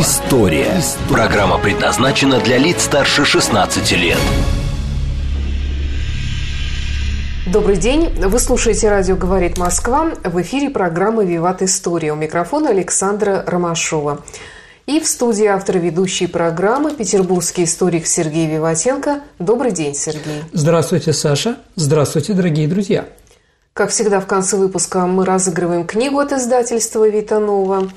История». Программа предназначена для лиц старше 16 лет. Добрый день. Вы слушаете радио «Говорит Москва». В эфире программы «Виват История». У микрофона Александра Ромашова. И в студии автор ведущей программы петербургский историк Сергей Виватенко. Добрый день, Сергей. Здравствуйте, Саша. Здравствуйте, дорогие друзья. Как всегда, в конце выпуска мы разыгрываем книгу от издательства «Витанова».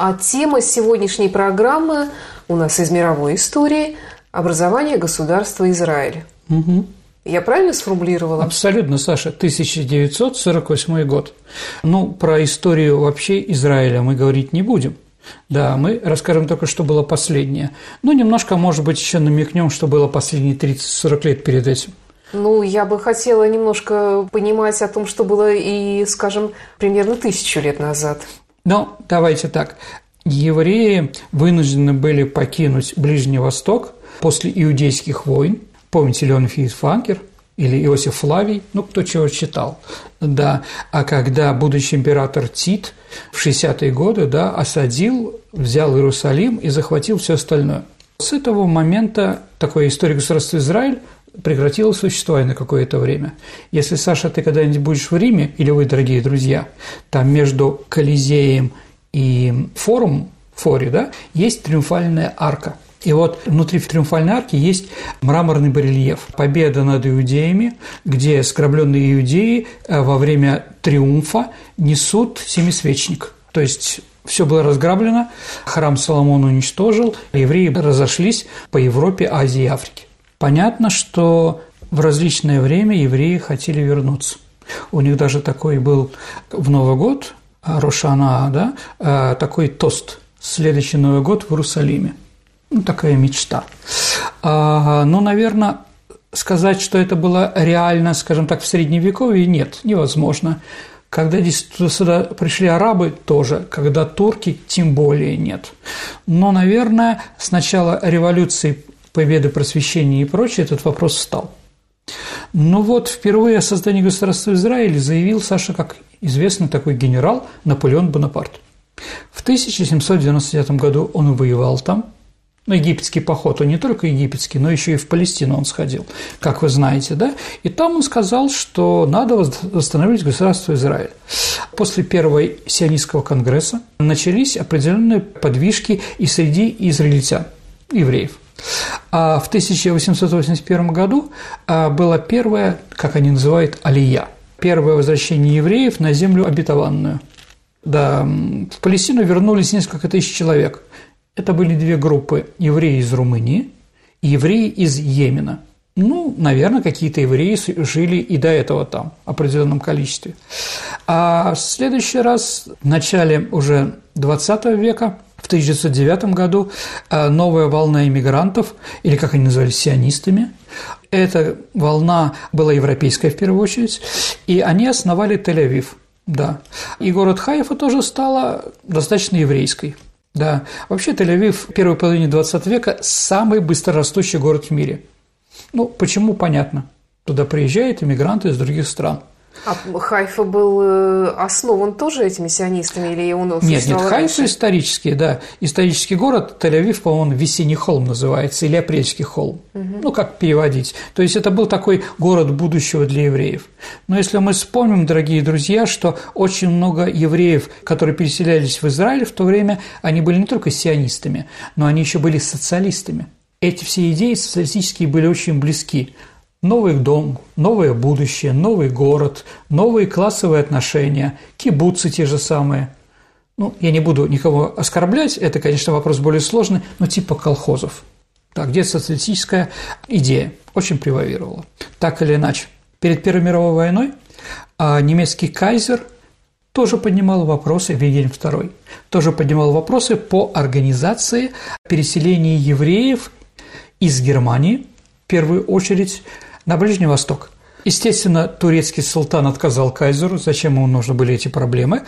А тема сегодняшней программы у нас из мировой истории – образование государства Израиль. Угу. Я правильно сформулировала? Абсолютно, Саша. 1948 год. Ну, про историю вообще Израиля мы говорить не будем. Да, мы расскажем только, что было последнее. Ну, немножко, может быть, еще намекнем, что было последние 30-40 лет перед этим. Ну, я бы хотела немножко понимать о том, что было и, скажем, примерно тысячу лет назад. Ну, давайте так. Евреи вынуждены были покинуть Ближний Восток после иудейских войн. Помните Леон Фанкер или Иосиф Флавий, ну, кто чего читал, да. А когда будущий император Тит в 60-е годы, да, осадил, взял Иерусалим и захватил все остальное. С этого момента такое история государства Израиль прекратила существование на какое-то время. Если, Саша, ты когда-нибудь будешь в Риме, или вы, дорогие друзья, там между Колизеем и форум, форе, да, есть триумфальная арка – и вот внутри триумфальной арки есть мраморный барельеф «Победа над иудеями», где скорбленные иудеи э, во время триумфа несут семисвечник. То есть все было разграблено, храм Соломон уничтожил, евреи разошлись по Европе, Азии и Африке. Понятно, что в различное время евреи хотели вернуться. У них даже такой был в Новый год, Рошана, да, э, такой тост «Следующий Новый год в Иерусалиме». Ну, такая мечта. А, ну, наверное, сказать, что это было реально, скажем так, в Средневековье, нет, невозможно. Когда сюда пришли арабы, тоже. Когда турки, тем более нет. Но, наверное, с начала революции победы просвещения и прочее, этот вопрос встал. Но вот впервые о создании государства Израиля заявил Саша, как известный такой генерал Наполеон Бонапарт. В 1799 году он воевал там, ну, египетский поход, он не только египетский, но еще и в Палестину он сходил, как вы знаете, да, и там он сказал, что надо восстановить государство Израиль. После первого сионистского конгресса начались определенные подвижки и среди израильтян, евреев. А в 1881 году а, было первое, как они называют, алия, первое возвращение евреев на землю обетованную. Да, в Палестину вернулись несколько тысяч человек. Это были две группы – евреи из Румынии и евреи из Йемена. Ну, наверное, какие-то евреи жили и до этого там в определенном количестве. А в следующий раз, в начале уже 20 века, 1909 году, э, новая волна иммигрантов, или как они назывались, сионистами, эта волна была европейская в первую очередь, и они основали Тель-Авив, да. И город Хайфа тоже стала достаточно еврейской – да, вообще Тель-Авив в первой половине 20 века – самый быстрорастущий город в мире. Ну, почему, понятно. Туда приезжают иммигранты из других стран – а Хайфа был э, основан тоже этими сионистами или он Нет, нет, Хайфа исторический, да. Исторический город Тель-Авив, по-моему, Весенний холм называется, или Апрельский холм. Угу. Ну, как переводить. То есть это был такой город будущего для евреев. Но если мы вспомним, дорогие друзья, что очень много евреев, которые переселялись в Израиль в то время, они были не только сионистами, но они еще были социалистами. Эти все идеи социалистические были очень близки. Новый дом, новое будущее, новый город, новые классовые отношения, кибуцы те же самые. Ну, я не буду никого оскорблять, это, конечно, вопрос более сложный, но типа колхозов. Так, где социалистическая идея очень превалировала. Так или иначе, перед Первой мировой войной а немецкий кайзер тоже поднимал вопросы, Вильгельм II, тоже поднимал вопросы по организации переселения евреев из Германии – первую очередь на Ближний Восток. Естественно, турецкий султан отказал кайзеру, зачем ему нужны были эти проблемы.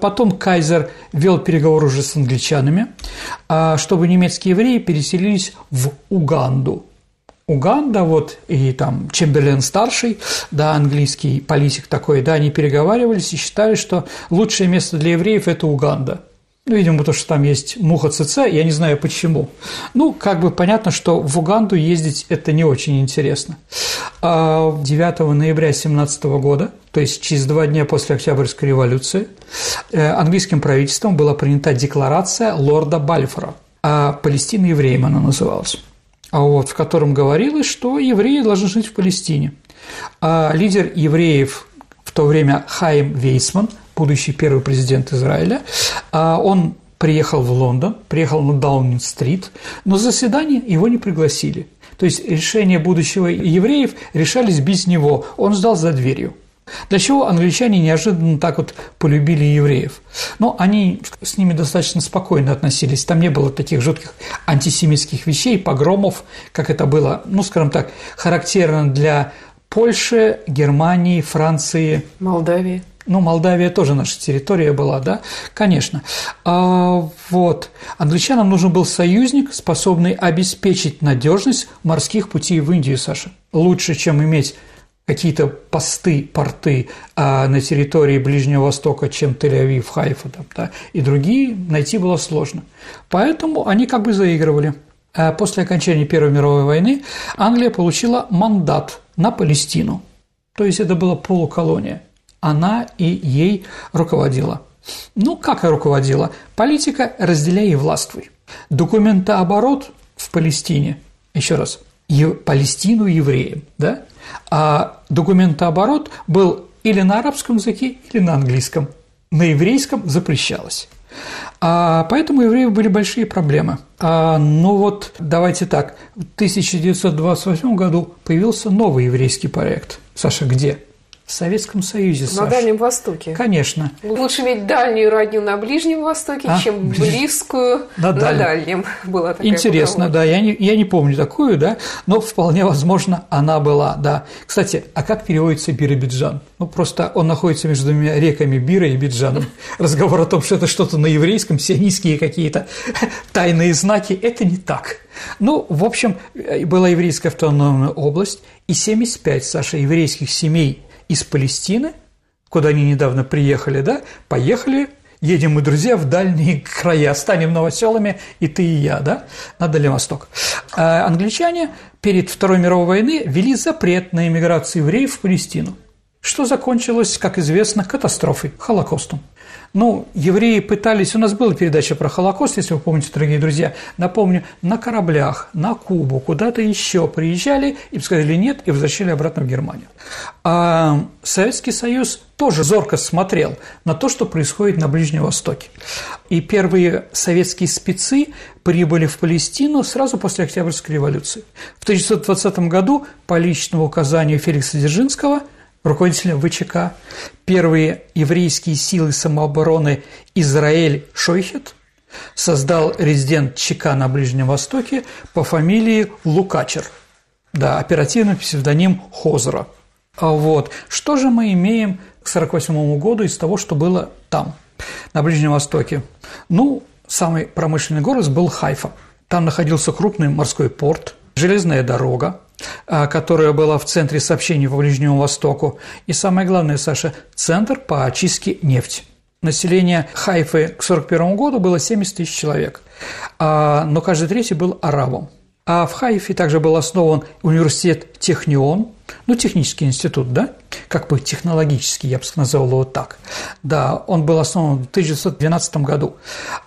Потом кайзер вел переговоры уже с англичанами, а, чтобы немецкие евреи переселились в Уганду. Уганда, вот, и там Чемберлен старший, да, английский политик такой, да, они переговаривались и считали, что лучшее место для евреев – это Уганда – ну, видимо, потому что там есть муха ЦЦ, я не знаю почему. Ну, как бы понятно, что в Уганду ездить это не очень интересно. 9 а ноября 17 года, то есть через два дня после Октябрьской революции, э, английским правительством была принята декларация лорда Бальфора, Палестина евреям она называлась, а вот, в котором говорилось, что евреи должны жить в Палестине. А лидер евреев в то время Хайм Вейсман – будущий первый президент Израиля, а он приехал в Лондон, приехал на Даунинг-стрит, но заседание его не пригласили. То есть решения будущего евреев решались без него, он ждал за дверью. Для чего англичане неожиданно так вот полюбили евреев? Но они с ними достаточно спокойно относились. Там не было таких жутких антисемитских вещей, погромов, как это было, ну, скажем так, характерно для Польши, Германии, Франции. Молдавии. Ну, Молдавия тоже наша территория была, да, конечно. А, вот. Англичанам нужен был союзник, способный обеспечить надежность морских путей в Индию, Саша. Лучше, чем иметь какие-то посты, порты а, на территории Ближнего Востока, чем Тель-Авив, Хайфа там, да, и другие, найти было сложно. Поэтому они как бы заигрывали. А после окончания Первой мировой войны Англия получила мандат на Палестину. То есть это была полуколония – она и ей руководила. Ну, как и руководила? Политика «разделяй и властвуй». Документооборот в Палестине, еще раз, Палестину евреям, да? А документооборот был или на арабском языке, или на английском. На еврейском запрещалось. А поэтому у евреев были большие проблемы. А, ну вот, давайте так, в 1928 году появился новый еврейский проект. Саша, где? В Советском Союзе, На Дальнем Востоке. Конечно. Лучше иметь дальнюю родню на Ближнем Востоке, а? чем близкую на, на Дальнем. Дальнем. Была такая Интересно, да, я не, я не помню такую, да, но вполне возможно она была, да. Кстати, а как переводится Биробиджан? Ну, просто он находится между двумя реками Бира и Биджаном. Разговор о том, что это что-то на еврейском, сионистские какие-то тайные знаки, это не так. Ну, в общем, была еврейская автономная область, и 75, Саша, еврейских семей – из Палестины, куда они недавно приехали, да, поехали едем мы, друзья, в дальние края, станем новоселами и ты, и я, да, на Дальний Восток. А англичане перед Второй мировой войны ввели запрет на иммиграцию евреев в Палестину, что закончилось, как известно, катастрофой, Холокостом. Ну, евреи пытались, у нас была передача про Холокост, если вы помните, дорогие друзья, напомню, на кораблях, на Кубу, куда-то еще приезжали, им сказали нет и возвращали обратно в Германию. А Советский Союз тоже зорко смотрел на то, что происходит на Ближнем Востоке. И первые советские спецы прибыли в Палестину сразу после Октябрьской революции. В 1920 году по личному указанию Феликса Дзержинского – руководителем ВЧК, первые еврейские силы самообороны Израиль Шойхет создал резидент ЧК на Ближнем Востоке по фамилии Лукачер, да, оперативный псевдоним Хозера. А вот, что же мы имеем к 1948 году из того, что было там, на Ближнем Востоке? Ну, самый промышленный город был Хайфа. Там находился крупный морской порт, железная дорога, которая была в центре сообщений по Ближнему Востоку. И самое главное, Саша, центр по очистке нефти. Население Хайфы к 1941 году было 70 тысяч человек, а, но каждый третий был арабом. А в Хайфе также был основан университет Технион, ну, технический институт, да, как бы технологический, я бы назвал его так. Да, он был основан в 1912 году.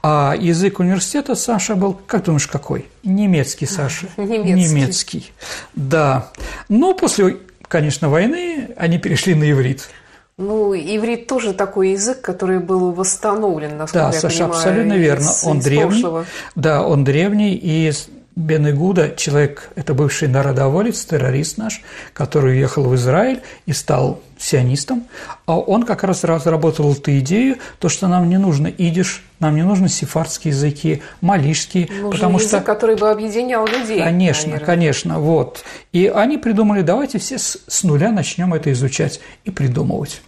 А язык университета, Саша, был, как думаешь, какой? Немецкий, Саша. Немецкий. Немецкий, да. Но после, конечно, войны они перешли на иврит. Ну, иврит тоже такой язык, который был восстановлен, насколько да, я Саша, понимаю. абсолютно верно. Он древний. Прошлого. Да, он древний, и Бен Игуда, человек, это бывший народоволец, террорист наш, который уехал в Израиль и стал сионистом, а он как раз разработал эту идею, то, что нам не нужно идиш, нам не нужны сефардские языки, малишские, Нужен потому язык, что... который бы объединял людей. Конечно, наверное. конечно, вот. И они придумали, давайте все с, с нуля начнем это изучать и придумывать.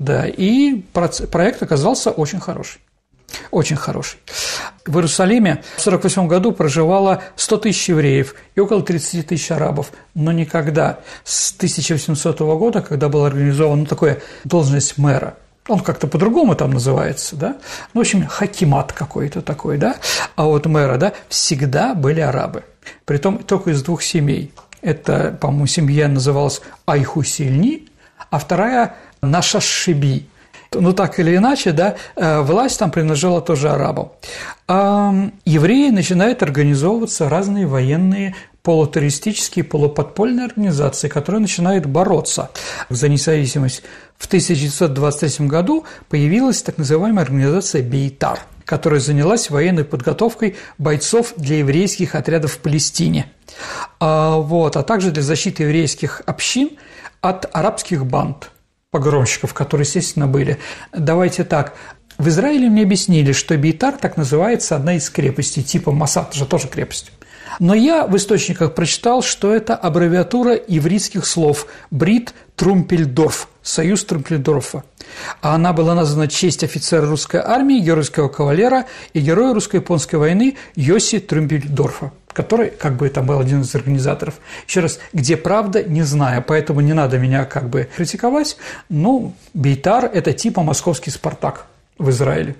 Да, и проект оказался очень хороший. Очень хороший. В Иерусалиме в 1948 году проживало 100 тысяч евреев и около 30 тысяч арабов. Но никогда с 1800 года, когда была организована ну, такая должность мэра, он как-то по-другому там называется, да? Ну, в общем, хакимат какой-то такой, да? А вот мэра, да, всегда были арабы. Притом только из двух семей. Это, по-моему, семья называлась Айхусильни, а вторая – Нашашиби. Ну, так или иначе, да, э, власть там принадлежала тоже арабам. Евреи начинают организовываться разные военные полутеррористические, полуподпольные организации, которые начинают бороться за независимость. В 1923 году появилась так называемая организация «Бейтар», которая занялась военной подготовкой бойцов для еврейских отрядов в Палестине, а, вот, а также для защиты еврейских общин от арабских банд погромщиков, которые, естественно, были. Давайте так, в Израиле мне объяснили, что Бейтар так называется одна из крепостей, типа Масад, же тоже крепость. Но я в источниках прочитал, что это аббревиатура еврейских слов «Брит Трумпельдорф», «Союз Трумпельдорфа». А она была названа в честь офицера русской армии, геройского кавалера и героя русско-японской войны Йоси Трумпельдорфа который как бы там был один из организаторов. Еще раз, где правда, не знаю, поэтому не надо меня как бы критиковать. Ну, Бейтар – это типа московский «Спартак» в Израиле.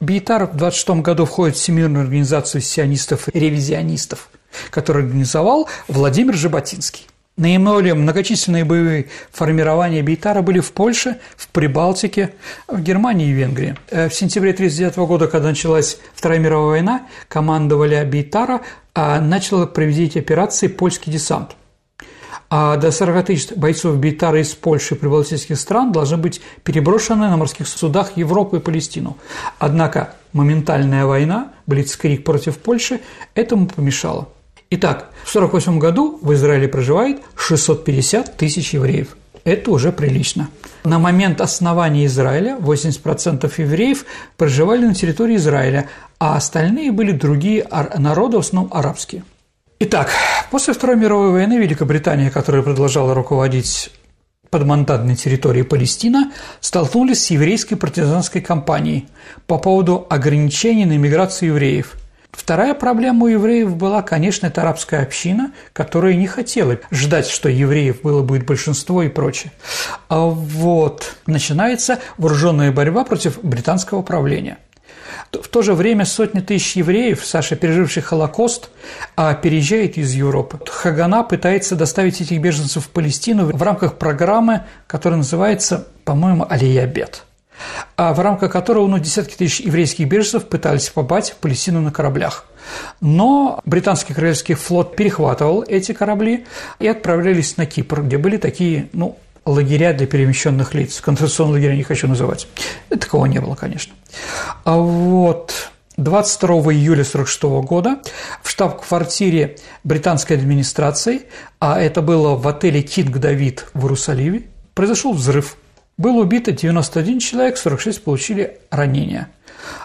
Бейтар в 26 году входит в Всемирную организацию сионистов и ревизионистов, которую организовал Владимир Жаботинский. Наиболее многочисленные боевые формирования Бейтара были в Польше, в Прибалтике, в Германии и Венгрии. Э, В сентябре 1939 года, когда началась Вторая мировая война, командовали Бейтара а начал проводить операции «Польский десант». А до 40 тысяч бойцов Бейтара из Польши и прибалтийских стран должны быть переброшены на морских судах Европу и Палестину. Однако моментальная война, блицкрик против Польши, этому помешала. Итак, в 1948 году в Израиле проживает 650 тысяч евреев. Это уже прилично. На момент основания Израиля 80% евреев проживали на территории Израиля, а остальные были другие народы, в основном арабские. Итак, после Второй мировой войны Великобритания, которая продолжала руководить подмандатной территории Палестина, столкнулись с еврейской партизанской кампанией по поводу ограничений на миграцию евреев – Вторая проблема у евреев была, конечно, это арабская община, которая не хотела ждать, что евреев было будет большинство и прочее. А вот начинается вооруженная борьба против британского правления. В то же время сотни тысяч евреев, Саша, переживших Холокост, переезжают из Европы. Хагана пытается доставить этих беженцев в Палестину в рамках программы, которая называется, по-моему, «Алиябет» а в рамках которого ну, десятки тысяч еврейских беженцев пытались попасть в Палестину на кораблях. Но британский королевский флот перехватывал эти корабли и отправлялись на Кипр, где были такие, ну, лагеря для перемещенных лиц. Концентрационные лагеря не хочу называть. Такого не было, конечно. А вот 22 июля 1946 года в штаб-квартире британской администрации, а это было в отеле «Кинг Давид» в Иерусалиме, произошел взрыв – было убито 91 человек, 46 получили ранения.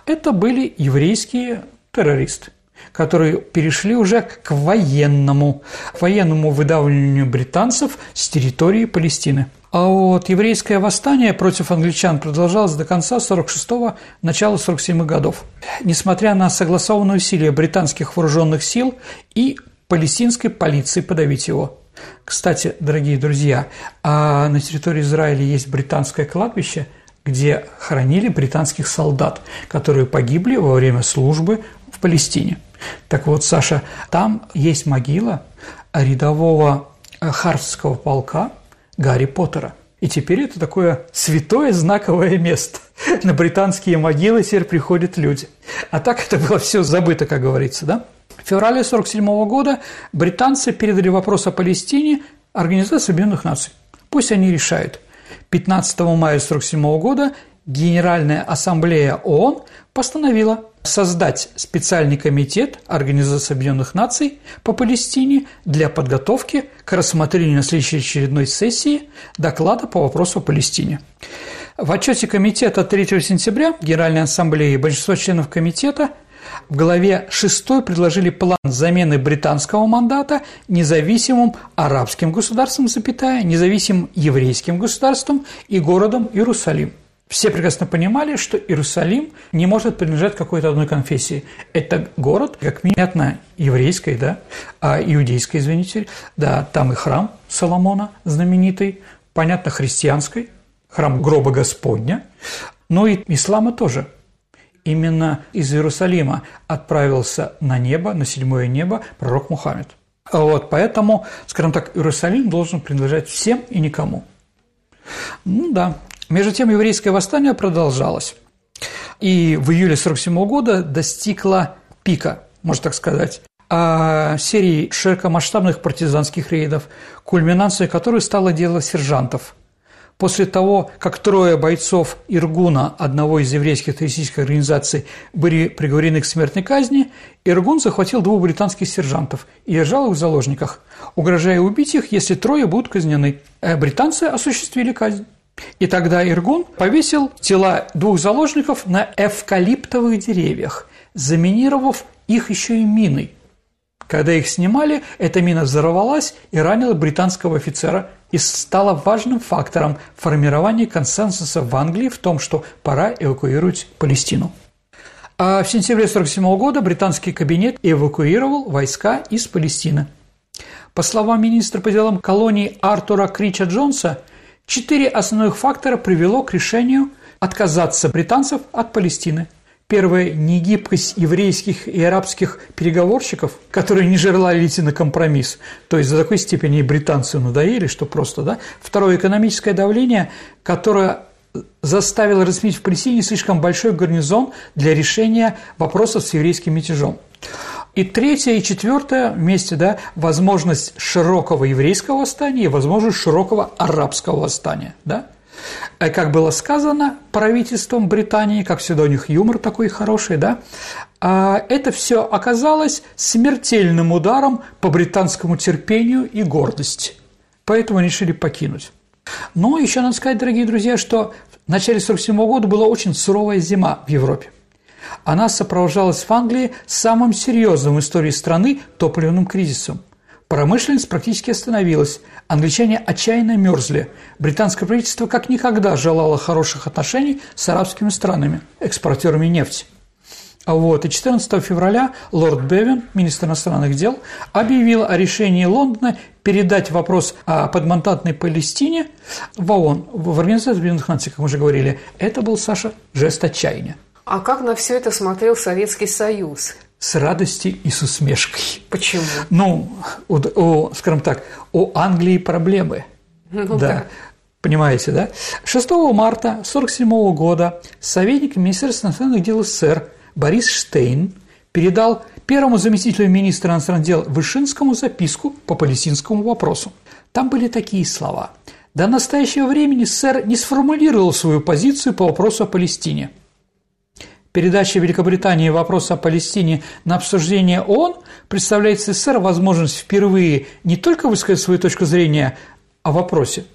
Это были еврейские террористы, которые перешли уже к военному, к военному выдавливанию британцев с территории Палестины. А вот еврейское восстание против англичан продолжалось до конца 46-го, начала 47-х годов. Несмотря на согласованные усилия британских вооруженных сил и палестинской полиции подавить его – кстати, дорогие друзья, а на территории Израиля есть британское кладбище, где хоронили британских солдат, которые погибли во время службы в Палестине. Так вот, Саша, там есть могила рядового Харвского полка Гарри Поттера. И теперь это такое святое знаковое место. На британские могилы теперь приходят люди. А так это было все забыто, как говорится, да? В феврале 1947 года британцы передали вопрос о Палестине Организации Объединенных Наций. Пусть они решают. 15 мая 1947 года Генеральная ассамблея ООН постановила создать специальный комитет Организации Объединенных Наций по Палестине для подготовки к рассмотрению на следующей очередной сессии доклада по вопросу о Палестине. В отчете комитета 3 сентября Генеральной Ассамблеи большинство членов комитета в главе 6 предложили план замены британского мандата независимым арабским государством, запятая, независимым еврейским государством и городом Иерусалим. Все прекрасно понимали, что Иерусалим не может принадлежать какой-то одной конфессии. Это город, как понятно, еврейской, да, а иудейской, извините, да, там и храм Соломона знаменитый, понятно, христианской, храм гроба Господня, но и ислама тоже. Именно из Иерусалима отправился на небо, на седьмое небо пророк Мухаммед. Вот, поэтому, скажем так, Иерусалим должен принадлежать всем и никому. Ну да, между тем, еврейское восстание продолжалось. И в июле 1947 года достигло пика, можно так сказать, а серии широкомасштабных партизанских рейдов, кульминацией которой стало дело сержантов. После того, как трое бойцов Иргуна, одного из еврейских террористических организаций, были приговорены к смертной казни, Иргун захватил двух британских сержантов и держал их в заложниках, угрожая убить их, если трое будут казнены. А британцы осуществили казнь. И тогда Иргун повесил тела двух заложников на эвкалиптовых деревьях, заминировав их еще и миной. Когда их снимали, эта мина взорвалась и ранила британского офицера и стала важным фактором формирования консенсуса в Англии в том, что пора эвакуировать Палестину. А в сентябре 1947 года британский кабинет эвакуировал войска из Палестины. По словам министра по делам колонии Артура Крича Джонса, Четыре основных фактора привело к решению отказаться британцев от Палестины. Первое – негибкость еврейских и арабских переговорщиков, которые не желали идти на компромисс, то есть до такой степени британцы надоели, что просто, да. Второе – экономическое давление, которое заставило разместить в Палестине слишком большой гарнизон для решения вопросов с еврейским мятежом. И третье и четвертое вместе, да, возможность широкого еврейского восстания и возможность широкого арабского восстания, да. Э, как было сказано правительством Британии, как всегда у них юмор такой хороший, да, а это все оказалось смертельным ударом по британскому терпению и гордости. Поэтому решили покинуть. Но еще надо сказать, дорогие друзья, что в начале 1947 года была очень суровая зима в Европе. Она сопровождалась в Англии самым серьезным в истории страны топливным кризисом. Промышленность практически остановилась, англичане отчаянно мерзли. Британское правительство как никогда желало хороших отношений с арабскими странами, экспортерами нефти. А вот, и 14 февраля лорд Бевин, министр иностранных дел, объявил о решении Лондона передать вопрос о подмонтантной Палестине в ООН, в Организацию Объединенных Наций, как мы уже говорили. Это был, Саша, жест отчаяния. А как на все это смотрел Советский Союз? С радостью и с усмешкой. Почему? Ну, у, у, скажем так, у Англии проблемы. Ну, да. да. Понимаете, да? 6 марта 1947 года советник Министерства иностранных дел СССР Борис Штейн передал первому заместителю министра иностранных дел Вышинскому записку по палестинскому вопросу. Там были такие слова. До настоящего времени СССР не сформулировал свою позицию по вопросу о Палестине. Передача Великобритании вопроса о Палестине на обсуждение ООН представляет СССР возможность впервые не только высказать свою точку зрения о вопросе,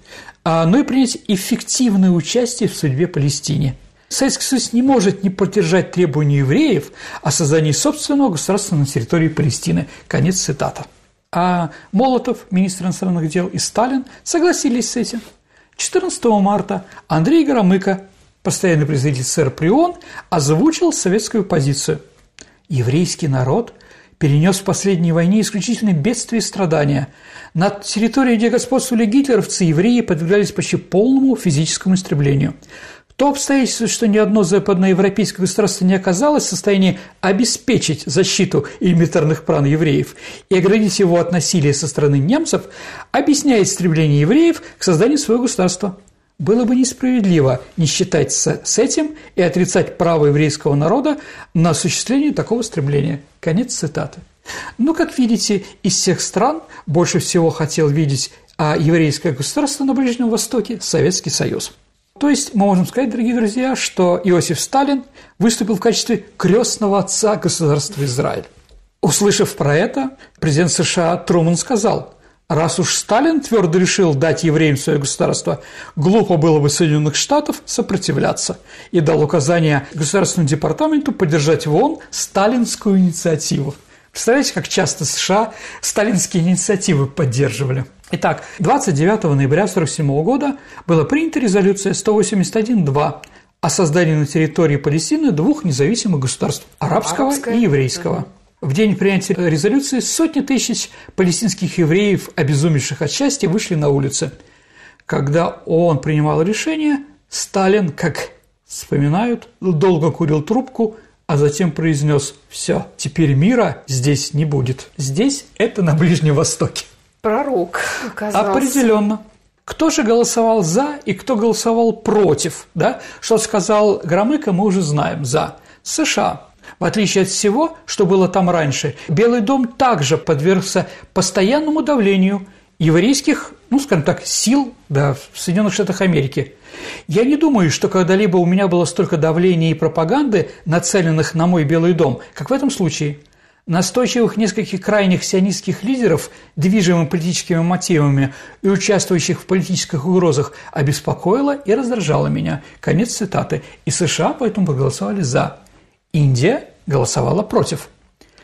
а, но и принять эффективное участие в судьбе Палестине. Советский Союз не может не поддержать требования евреев о создании собственного государства на территории Палестины. Конец цитата. А Молотов, министр иностранных дел, и Сталин согласились с этим. 14 марта Андрей Громыко постоянный представитель СССР при ООН, озвучил советскую позицию. Еврейский народ перенес в последней войне исключительно бедствие и страдания. На территории, где господствовали гитлеровцы, евреи подвергались почти полному физическому истреблению. То обстоятельство, что ни одно западноевропейское государство не оказалось в состоянии обеспечить защиту элементарных прав евреев и оградить его от насилия со стороны немцев, объясняет стремление евреев к созданию своего государства. Было бы несправедливо не считать с этим и отрицать право еврейского народа на осуществление такого стремления. Конец цитаты. Ну, как видите, из всех стран больше всего хотел видеть а еврейское государство на Ближнем Востоке – Советский Союз. То есть мы можем сказать, дорогие друзья, что Иосиф Сталин выступил в качестве крестного отца государства Израиль. Услышав про это, президент США Труман сказал, Раз уж Сталин твердо решил дать евреям свое государство, глупо было бы Соединенных Штатов сопротивляться и дал указание Государственному департаменту поддержать в ООН сталинскую инициативу. Представляете, как часто США сталинские инициативы поддерживали? Итак, 29 ноября 1947 года была принята резолюция 181.2 о создании на территории Палестины двух независимых государств – арабского Арабское. и еврейского. В день принятия резолюции сотни тысяч палестинских евреев, обезумевших от счастья, вышли на улицы. Когда он принимал решение, Сталин, как вспоминают, долго курил трубку, а затем произнес «Все, теперь мира здесь не будет. Здесь – это на Ближнем Востоке». Пророк оказался. Определенно. Кто же голосовал за и кто голосовал против? Да? Что сказал Громыко, мы уже знаем. За. США. В отличие от всего, что было там раньше, Белый дом также подвергся постоянному давлению еврейских, ну, скажем так, сил да, в Соединенных Штатах Америки. Я не думаю, что когда-либо у меня было столько давления и пропаганды, нацеленных на мой Белый дом, как в этом случае. Настойчивых нескольких крайних сионистских лидеров, движимых политическими мотивами и участвующих в политических угрозах, обеспокоило и раздражало меня. Конец цитаты. И США поэтому проголосовали «за». Индия голосовала против.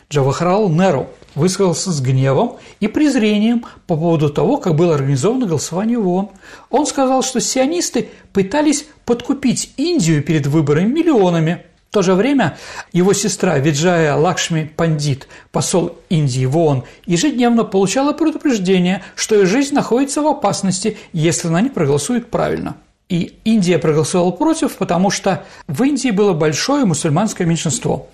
Джавахарал Неру высказался с гневом и презрением по поводу того, как было организовано голосование в ООН. Он сказал, что сионисты пытались подкупить Индию перед выборами миллионами. В то же время его сестра Виджая Лакшми Пандит, посол Индии в ООН, ежедневно получала предупреждение, что ее жизнь находится в опасности, если она не проголосует правильно – и Индия проголосовала против, потому что в Индии было большое мусульманское меньшинство.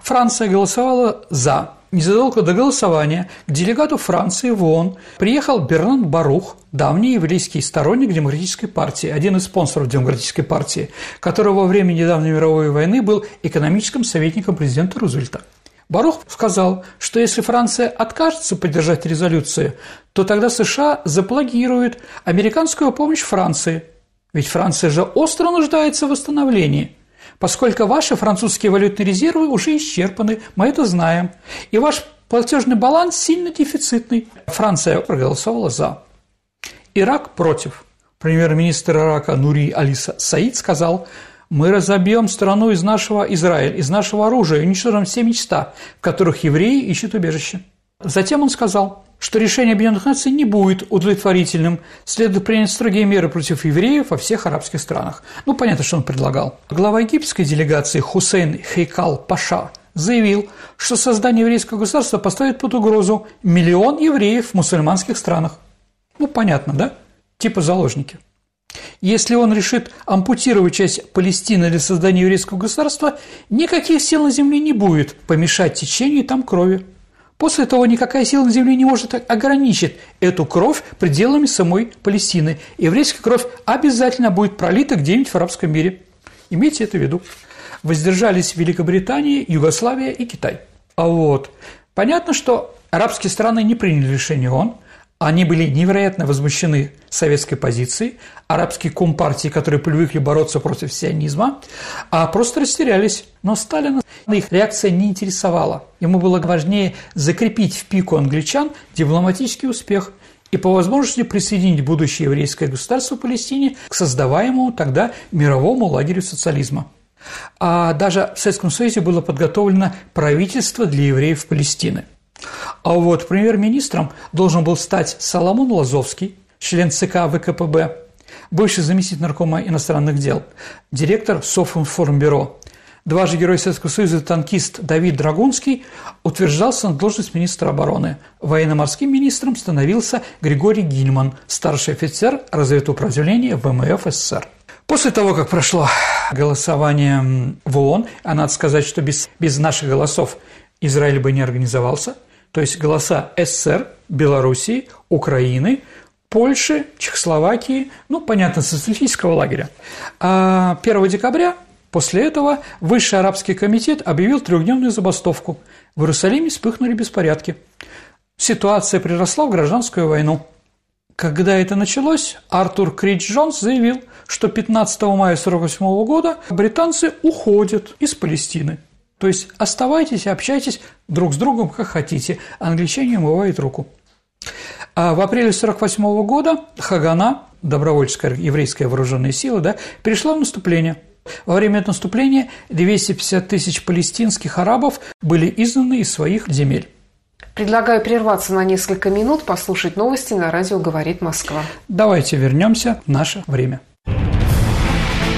Франция голосовала «за». Незадолго до голосования к делегату Франции в ООН приехал Бернан Барух, давний еврейский сторонник Демократической партии, один из спонсоров Демократической партии, который во время недавней мировой войны был экономическим советником президента Рузвельта. Барух сказал, что если Франция откажется поддержать резолюцию, то тогда США заплагируют американскую помощь Франции – ведь Франция же остро нуждается в восстановлении, поскольку ваши французские валютные резервы уже исчерпаны, мы это знаем, и ваш платежный баланс сильно дефицитный. Франция проголосовала «за». Ирак против. Премьер-министр Ирака Нури Алиса Саид сказал, «Мы разобьем страну из нашего Израиль, из нашего оружия уничтожим все места, в которых евреи ищут убежище». Затем он сказал, что решение Объединенных Наций не будет удовлетворительным, следует принять строгие меры против евреев во всех арабских странах. Ну, понятно, что он предлагал. Глава египетской делегации Хусейн Хейкал Паша заявил, что создание еврейского государства поставит под угрозу миллион евреев в мусульманских странах. Ну, понятно, да? Типа заложники. Если он решит ампутировать часть Палестины для создания еврейского государства, никаких сил на земле не будет помешать течению там крови. После того никакая сила на земле не может ограничить эту кровь пределами самой Палестины. Еврейская кровь обязательно будет пролита где-нибудь в арабском мире. Имейте это в виду. Воздержались Великобритания, Югославия и Китай. А вот понятно, что арабские страны не приняли решение ООН – они были невероятно возмущены советской позицией, арабские компартии, которые привыкли бороться против сионизма, а просто растерялись. Но Сталина их реакция не интересовала. Ему было важнее закрепить в пику англичан дипломатический успех и по возможности присоединить будущее еврейское государство Палестине к создаваемому тогда мировому лагерю социализма. А даже в Советском Союзе было подготовлено правительство для евреев Палестины – а вот премьер-министром должен был стать Соломон Лазовский, член ЦК ВКПБ, бывший заместитель наркома иностранных дел, директор Софинформбюро. Дважды Герой Советского Союза танкист Давид Драгунский утверждался на должность министра обороны. Военно-морским министром становился Григорий Гильман, старший офицер разведуправления ВМФ СССР. После того, как прошло голосование в ООН, а надо сказать, что без, без наших голосов Израиль бы не организовался – то есть голоса СССР, Белоруссии, Украины, Польши, Чехословакии, ну, понятно, социалистического лагеря. А 1 декабря после этого Высший арабский комитет объявил трехдневную забастовку. В Иерусалиме вспыхнули беспорядки. Ситуация приросла в гражданскую войну. Когда это началось, Артур Крич Джонс заявил, что 15 мая 1948 года британцы уходят из Палестины. То есть оставайтесь общайтесь друг с другом, как хотите. Англичане умывают руку. А в апреле 1948 года Хагана, добровольческая еврейская вооруженная сила, да, перешла в наступление. Во время этого наступления 250 тысяч палестинских арабов были изгнаны из своих земель. Предлагаю прерваться на несколько минут, послушать новости на радио «Говорит Москва». Давайте вернемся в наше время.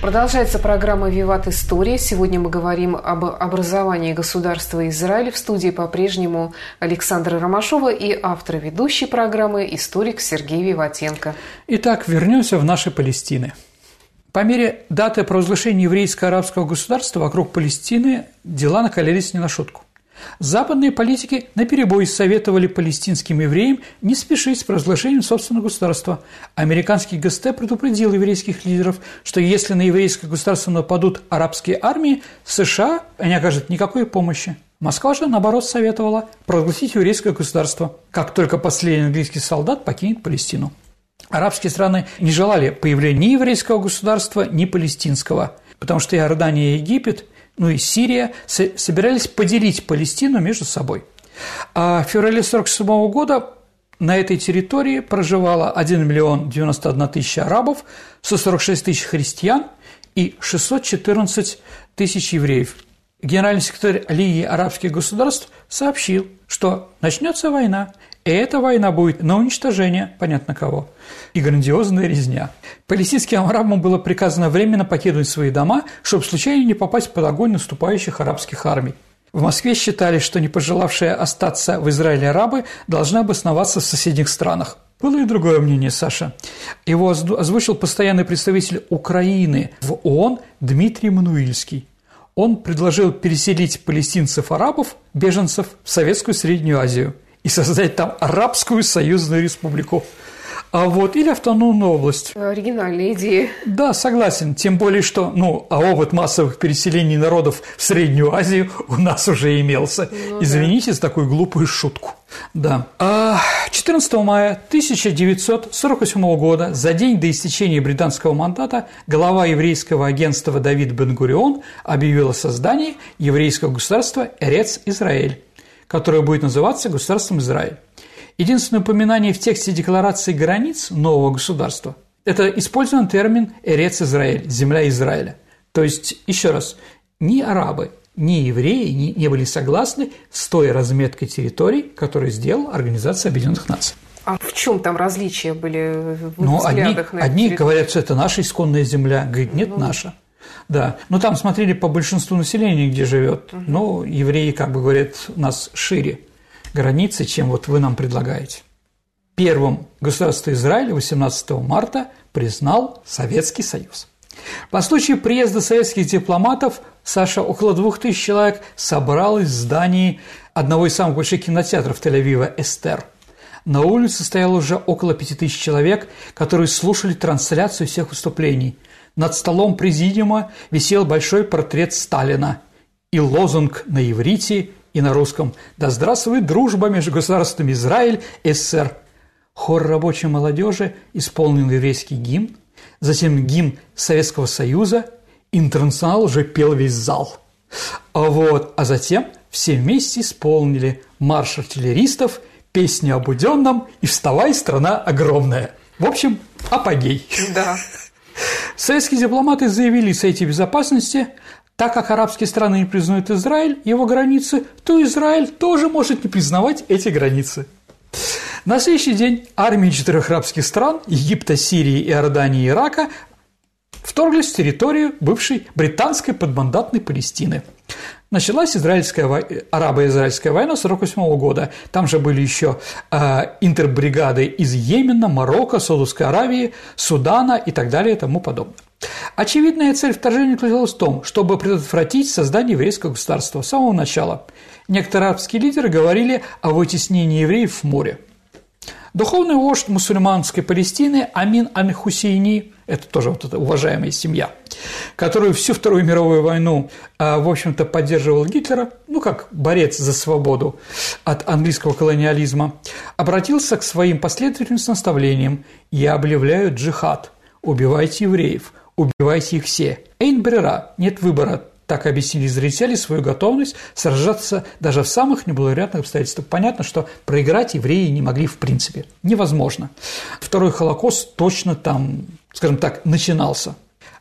Продолжается программа «Виват История». Сегодня мы говорим об образовании государства Израиль. В студии по-прежнему Александра Ромашова и автор ведущей программы историк Сергей Виватенко. Итак, вернемся в наши Палестины. По мере даты провозглашения еврейско-арабского государства вокруг Палестины дела накалились не на шутку. Западные политики наперебой советовали палестинским евреям не спешить с провозглашением собственного государства. Американский ГСТ предупредил еврейских лидеров, что если на еврейское государство нападут арабские армии, США не окажут никакой помощи. Москва же, наоборот, советовала провозгласить еврейское государство, как только последний английский солдат покинет Палестину. Арабские страны не желали появления ни еврейского государства, ни палестинского, потому что Иордания и Египет, ну и Сирия собирались поделить Палестину между собой. А в феврале 1947 года на этой территории проживало 1 миллион 91 тысяча арабов, 146 тысяч христиан и 614 тысяч евреев. Генеральный секретарь Лиги арабских государств сообщил, что начнется война, и эта война будет на уничтожение, понятно кого, и грандиозная резня. Палестинским арабам было приказано временно покинуть свои дома, чтобы случайно не попасть под огонь наступающих арабских армий. В Москве считали, что не пожелавшие остаться в Израиле арабы должны обосноваться в соседних странах. Было и другое мнение Саша. Его озвучил постоянный представитель Украины в ООН Дмитрий Мануильский. Он предложил переселить палестинцев-арабов, беженцев, в Советскую Среднюю Азию – и создать там арабскую союзную республику. А вот, или автономную область. Оригинальная идея. Да, согласен. Тем более, что ну, а опыт массовых переселений народов в Среднюю Азию у нас уже имелся. Ну, Извините да. за такую глупую шутку. Да. 14 а, мая 1948 года, за день до истечения британского мандата, глава еврейского агентства Давид Бенгурион объявил о создании еврейского государства Эрец Израиль которое будет называться государством Израиль. Единственное упоминание в тексте декларации границ нового государства – это использован термин «Эрец Израиль» – «земля Израиля». То есть, еще раз, ни арабы, ни евреи не, не были согласны с той разметкой территорий, которую сделала Организация Объединенных Наций. А в чем там различия были в ну, взглядах одни, на Одни говорят, что это наша исконная земля, говорит, нет, ну, наша. Да, но там смотрели по большинству населения, где живет. Угу. Но евреи, как бы говорят, у нас шире границы, чем вот вы нам предлагаете. Первым государство Израиля 18 марта признал Советский Союз. По случаю приезда советских дипломатов Саша около двух тысяч человек собралось в здании одного из самых больших кинотеатров Тель-Авива «Эстер». На улице стояло уже около пяти тысяч человек, которые слушали трансляцию всех выступлений – над столом президиума висел большой портрет Сталина и лозунг на иврите и на русском «Да здравствует дружба между государствами Израиль и СССР». Хор рабочей молодежи исполнил еврейский гимн, затем гимн Советского Союза, интернационал уже пел весь зал. А вот, а затем все вместе исполнили марш артиллеристов, песню об Буденном и «Вставай, страна огромная». В общем, апогей. Да. Советские дипломаты заявили Совете Безопасности, так как арабские страны не признают Израиль, его границы, то Израиль тоже может не признавать эти границы. На следующий день армии четырех арабских стран – Египта, Сирии, Иордании и Ирака – вторглись в территорию бывшей британской подмандатной Палестины. Началась израильская, арабо-израильская война 1948 года. Там же были еще э, интербригады из Йемена, Марокко, Саудовской Аравии, Судана и так далее и тому подобное. Очевидная цель вторжения заключалась в том, чтобы предотвратить создание еврейского государства с самого начала. Некоторые арабские лидеры говорили о вытеснении евреев в море. Духовный вождь мусульманской Палестины Амин Аль-Хусейни, это тоже вот эта уважаемая семья, которую всю Вторую мировую войну, а, в общем-то, поддерживал Гитлера, ну, как борец за свободу от английского колониализма, обратился к своим последователям с наставлением «Я объявляю джихад, убивайте евреев, убивайте их все. Эйн Брера, нет выбора, так объяснили зрители свою готовность сражаться даже в самых неблагоприятных обстоятельствах. Понятно, что проиграть евреи не могли в принципе. Невозможно. Второй Холокост точно там, скажем так, начинался.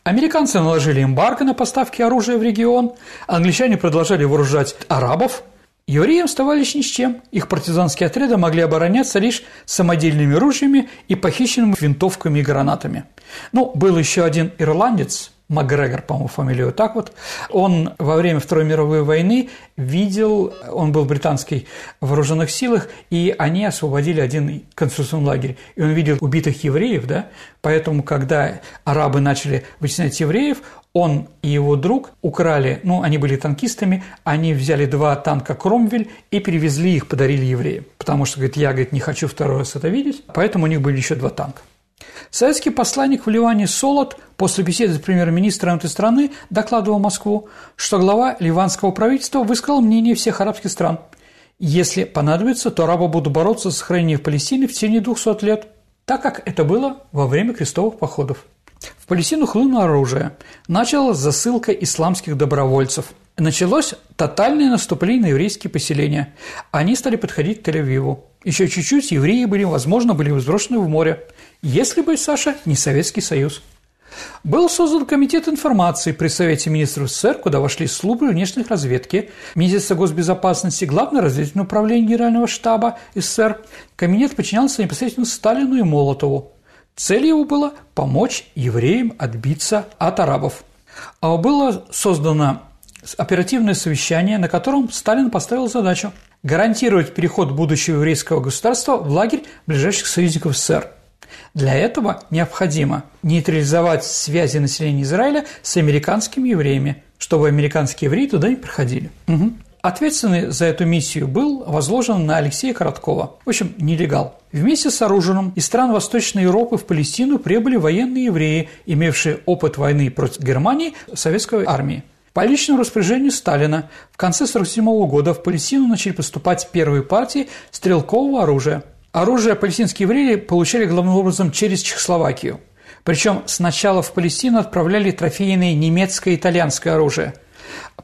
Американцы наложили эмбарго на поставки оружия в регион, англичане продолжали вооружать арабов, Евреи оставались ни с чем. Их партизанские отряды могли обороняться лишь самодельными ружьями и похищенными винтовками и гранатами. Ну, был еще один ирландец, Макгрегор, по-моему, фамилию так вот, он во время Второй мировой войны видел, он был в британских вооруженных силах, и они освободили один концентрационный лагерь, и он видел убитых евреев, да, поэтому, когда арабы начали вытеснять евреев, он и его друг украли, ну, они были танкистами, они взяли два танка «Кромвель» и перевезли их, подарили евреям, потому что, говорит, я, говорит, не хочу второй раз это видеть, поэтому у них были еще два танка. Советский посланник в Ливане Солод после беседы с премьер-министром этой страны докладывал Москву, что глава ливанского правительства высказал мнение всех арабских стран. Если понадобится, то арабы будут бороться за сохранение в Палестине в течение 200 лет, так как это было во время крестовых походов. В Палестину хлынуло оружие. Началась засылка исламских добровольцев. Началось тотальное наступление на еврейские поселения. Они стали подходить к Тель-Авиву. Еще чуть-чуть евреи были, возможно, были сброшены в море если бы, Саша, не Советский Союз. Был создан Комитет информации при Совете министров СССР, куда вошли службы внешней разведки, Министерство госбезопасности, Главное разведывательное управление Генерального штаба СССР. Комитет подчинялся непосредственно Сталину и Молотову. Цель его была помочь евреям отбиться от арабов. А было создано оперативное совещание, на котором Сталин поставил задачу гарантировать переход будущего еврейского государства в лагерь ближайших союзников СССР – для этого необходимо нейтрализовать связи населения Израиля с американскими евреями, чтобы американские евреи туда не приходили. Угу. Ответственный за эту миссию был возложен на Алексея Короткова, в общем, нелегал. Вместе с оружием из стран Восточной Европы в Палестину прибыли военные евреи, имевшие опыт войны против Германии советской армии. По личному распоряжению Сталина в конце 1947 года в Палестину начали поступать первые партии стрелкового оружия – Оружие палестинские евреи получали главным образом через Чехословакию. Причем сначала в Палестину отправляли трофейное немецкое и итальянское оружие.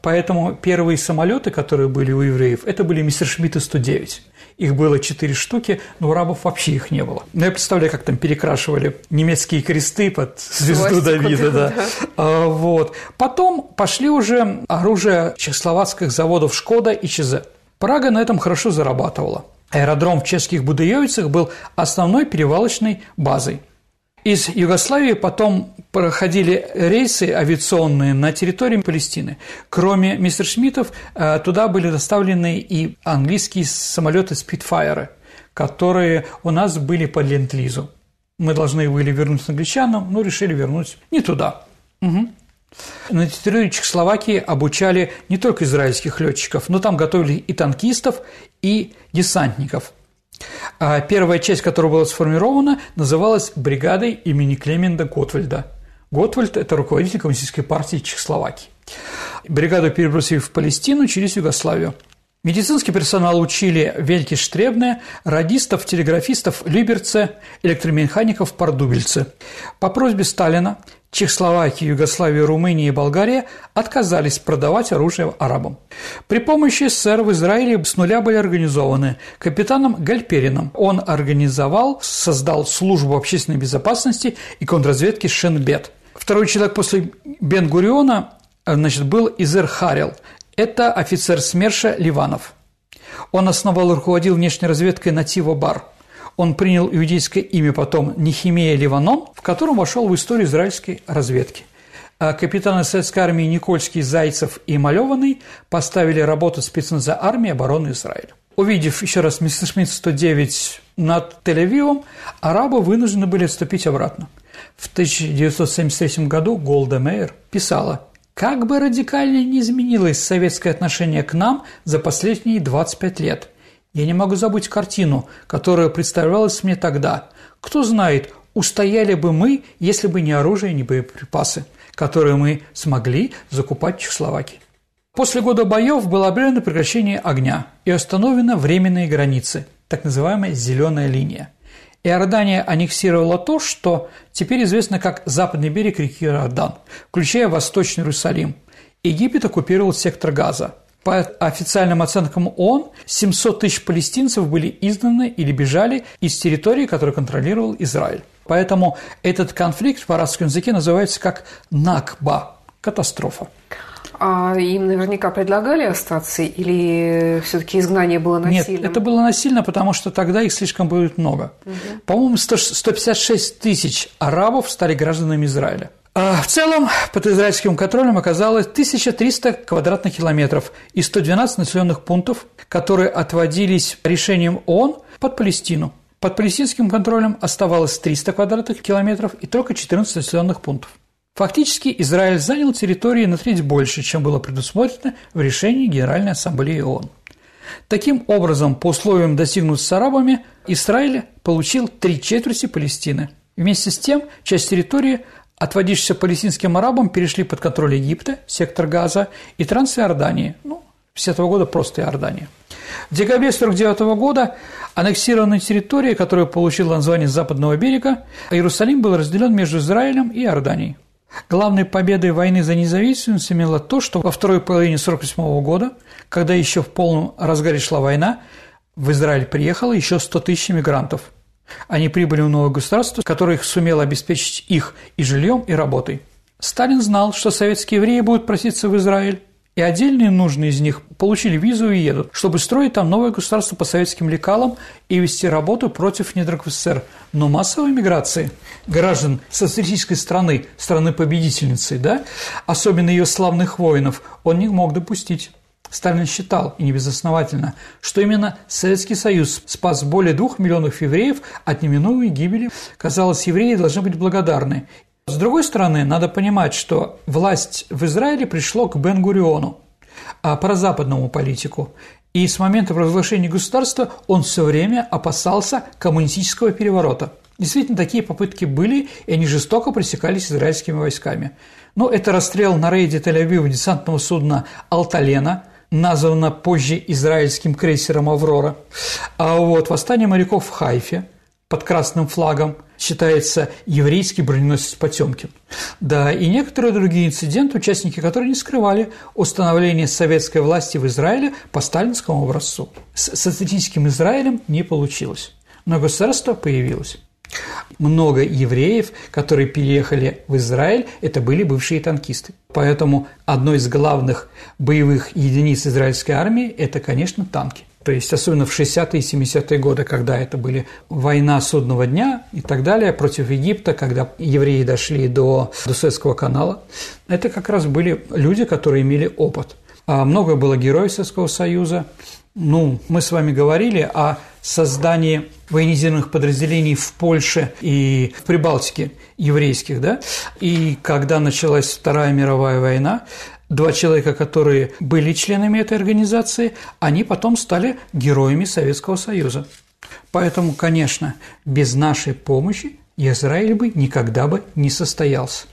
Поэтому первые самолеты, которые были у евреев, это были Мессершмитты 109. Их было четыре штуки, но у рабов вообще их не было. Ну, я представляю, как там перекрашивали немецкие кресты под звезду Давида. Да. да. А, вот. Потом пошли уже оружие чехословацких заводов «Шкода» и «ЧЗ». Прага на этом хорошо зарабатывала. Аэродром в чешских Будуевицах был основной перевалочной базой. Из Югославии потом проходили рейсы авиационные на территории Палестины. Кроме мистер Шмидтов, э, туда были доставлены и английские самолеты Spitfire, которые у нас были по ленд-лизу. Мы должны были вернуть англичанам, но решили вернуть не туда. Угу. На территории Чехословакии обучали не только израильских летчиков, но там готовили и танкистов, и десантников. А первая часть, которая была сформирована, называлась бригадой имени Клеменда Готвальда. Готвальд – это руководитель Коммунистической партии Чехословакии. Бригаду перебросили в Палестину через Югославию. Медицинский персонал учили Вельки Штребне, радистов, телеграфистов Либерце, электромехаников Пардубельце. По просьбе Сталина Чехословакия, Югославия, Румыния и Болгария отказались продавать оружие арабам. При помощи СССР в Израиле с нуля были организованы капитаном Гальперином. Он организовал, создал службу общественной безопасности и контрразведки Шенбет. Второй человек после Бен-Гуриона значит, был Изер Харил. Это офицер СМЕРШа Ливанов. Он основал и руководил внешней разведкой Натива Бар – он принял иудейское имя потом Нехимея Ливаном, в котором вошел в историю израильской разведки. А капитаны советской армии Никольский, Зайцев и Малеванный поставили работу спецназа армии обороны Израиля. Увидев еще раз Мессершмитт 109 над Тель-Авивом, арабы вынуждены были отступить обратно. В 1973 году Голда Мейер писала «Как бы радикально не изменилось советское отношение к нам за последние 25 лет – Я не могу забыть картину, которая представлялась мне тогда. Кто знает, устояли бы мы, если бы не оружие, не боеприпасы, которые мы смогли закупать в Чехословакии. После года боев было объявлено прекращение огня и установлено временные границы, так называемая «зеленая линия». Иордания аннексировала то, что теперь известно как западный берег реки Иордан, включая Восточный Иерусалим. Египет оккупировал сектор Газа. По официальным оценкам ООН, 700 тысяч палестинцев были изгнаны или бежали из территории, которую контролировал Израиль. Поэтому этот конфликт в арабском языке называется как «накба» – катастрофа. А им наверняка предлагали остаться или все-таки изгнание было насильным? Нет, это было насильно, потому что тогда их слишком будет много. Угу. По-моему, 156 тысяч арабов стали гражданами Израиля. А в целом под израильским контролем оказалось 1300 квадратных километров и 112 населенных пунктов, которые отводились решением ООН под Палестину. Под палестинским контролем оставалось 300 квадратных километров и только 14 населенных пунктов. Фактически Израиль занял территории на треть больше, чем было предусмотрено в решении Генеральной Ассамблеи ООН. Таким образом, по условиям достигнутым с арабами, Израиль получил три четверти Палестины. Вместе с тем, часть территории, отводившихся палестинским арабам, перешли под контроль Египта, сектор Газа и Трансиордании, ну, 50 -го года просто Иордания. В декабре 1949 года аннексированная территория, которая получила название Западного берега, Иерусалим был разделен между Израилем и Иорданией. Главной победой войны за независимость имело то, что во второй половине 1948 года, когда еще в полном разгаре шла война, в Израиль приехало еще 100 тысяч мигрантов. Они прибыли в новое государство, которое сумело обеспечить их и жильем, и работой. Сталин знал, что советские евреи будут проситься в Израиль, и отдельные нужные из них получили визу и едут, чтобы строить там новое государство по советским лекалам и вести работу против недруг СССР. Но массовой миграции граждан социалистической страны, страны-победительницы, да, особенно ее славных воинов, он не мог допустить. Сталин считал, и не безосновательно, что именно Советский Союз спас более двух миллионов евреев от неминуемой гибели. Казалось, евреи должны быть благодарны с другой стороны, надо понимать, что власть в Израиле пришло к Бен-Гуриону, а прозападному политику, и с момента провозглашения государства он все время опасался коммунистического переворота. Действительно, такие попытки были, и они жестоко пресекались израильскими войсками. Но это расстрел на рейде Тель-Авива десантного судна «Алталена», названо позже израильским крейсером «Аврора», а вот восстание моряков в Хайфе под красным флагом – считается еврейский броненосец Потемкин. Да, и некоторые другие инциденты, участники которых не скрывали установление советской власти в Израиле по сталинскому образцу. С социалистическим Израилем не получилось, но государство появилось. Много евреев, которые переехали в Израиль, это были бывшие танкисты. Поэтому одной из главных боевых единиц израильской армии – это, конечно, танки. То есть, особенно в 60-е и 70-е годы, когда это были война судного дня и так далее против Египта, когда евреи дошли до, до канала, это как раз были люди, которые имели опыт. А много было героев Советского Союза. Ну, мы с вами говорили о создании военизированных подразделений в Польше и в Прибалтике еврейских, да, и когда началась Вторая мировая война, Два человека, которые были членами этой организации, они потом стали героями Советского Союза. Поэтому, конечно, без нашей помощи Израиль бы никогда бы не состоялся.